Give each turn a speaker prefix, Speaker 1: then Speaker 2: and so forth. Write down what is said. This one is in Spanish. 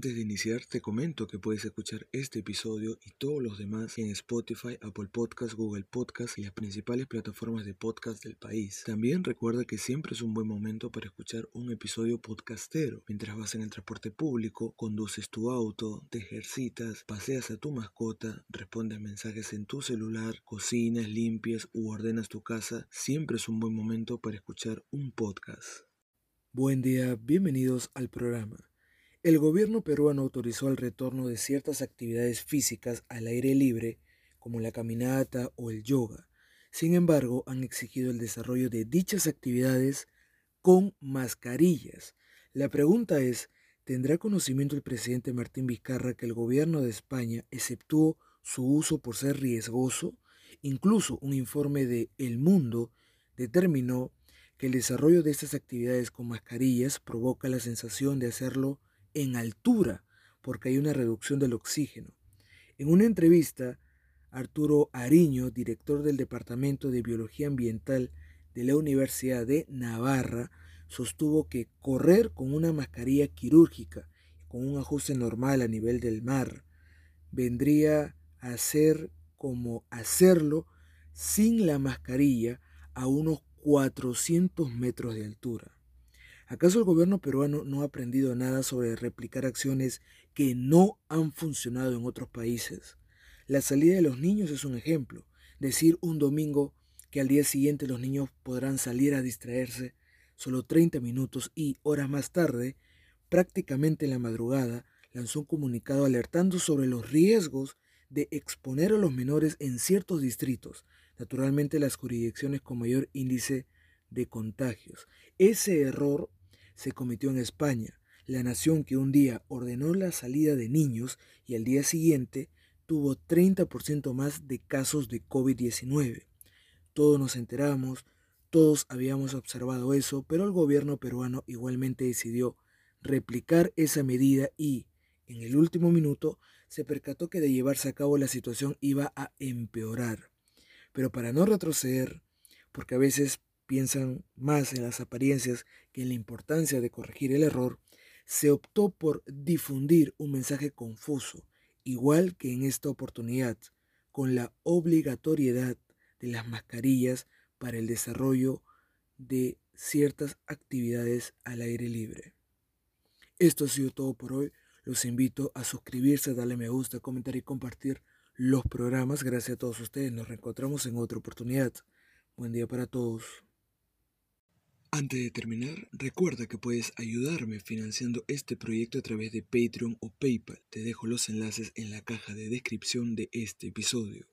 Speaker 1: Antes de iniciar, te comento que puedes escuchar este episodio y todos los demás en Spotify, Apple Podcasts, Google Podcasts y las principales plataformas de podcast del país. También recuerda que siempre es un buen momento para escuchar un episodio podcastero mientras vas en el transporte público, conduces tu auto, te ejercitas, paseas a tu mascota, respondes mensajes en tu celular, cocinas, limpias u ordenas tu casa. Siempre es un buen momento para escuchar un podcast. Buen día, bienvenidos al programa. El gobierno peruano autorizó el retorno de ciertas actividades físicas al aire libre, como la caminata o el yoga. Sin embargo, han exigido el desarrollo de dichas actividades con mascarillas. La pregunta es, ¿tendrá conocimiento el presidente Martín Vizcarra que el gobierno de España exceptuó su uso por ser riesgoso? Incluso un informe de El Mundo determinó que el desarrollo de estas actividades con mascarillas provoca la sensación de hacerlo en altura porque hay una reducción del oxígeno. En una entrevista, Arturo Ariño, director del Departamento de Biología Ambiental de la Universidad de Navarra, sostuvo que correr con una mascarilla quirúrgica, con un ajuste normal a nivel del mar, vendría a ser como hacerlo sin la mascarilla a unos 400 metros de altura. ¿Acaso el gobierno peruano no ha aprendido nada sobre replicar acciones que no han funcionado en otros países? La salida de los niños es un ejemplo. Decir un domingo que al día siguiente los niños podrán salir a distraerse solo 30 minutos y horas más tarde, prácticamente en la madrugada, lanzó un comunicado alertando sobre los riesgos de exponer a los menores en ciertos distritos, naturalmente las jurisdicciones con mayor índice de contagios. Ese error se cometió en España, la nación que un día ordenó la salida de niños y al día siguiente tuvo 30% más de casos de COVID-19. Todos nos enteramos, todos habíamos observado eso, pero el gobierno peruano igualmente decidió replicar esa medida y, en el último minuto, se percató que de llevarse a cabo la situación iba a empeorar. Pero para no retroceder, porque a veces piensan más en las apariencias que en la importancia de corregir el error, se optó por difundir un mensaje confuso, igual que en esta oportunidad, con la obligatoriedad de las mascarillas para el desarrollo de ciertas actividades al aire libre. Esto ha sido todo por hoy. Los invito a suscribirse, darle me gusta, comentar y compartir los programas. Gracias a todos ustedes. Nos reencontramos en otra oportunidad. Buen día para todos. Antes de terminar, recuerda que puedes ayudarme financiando este proyecto a través de Patreon o PayPal. Te dejo los enlaces en la caja de descripción de este episodio.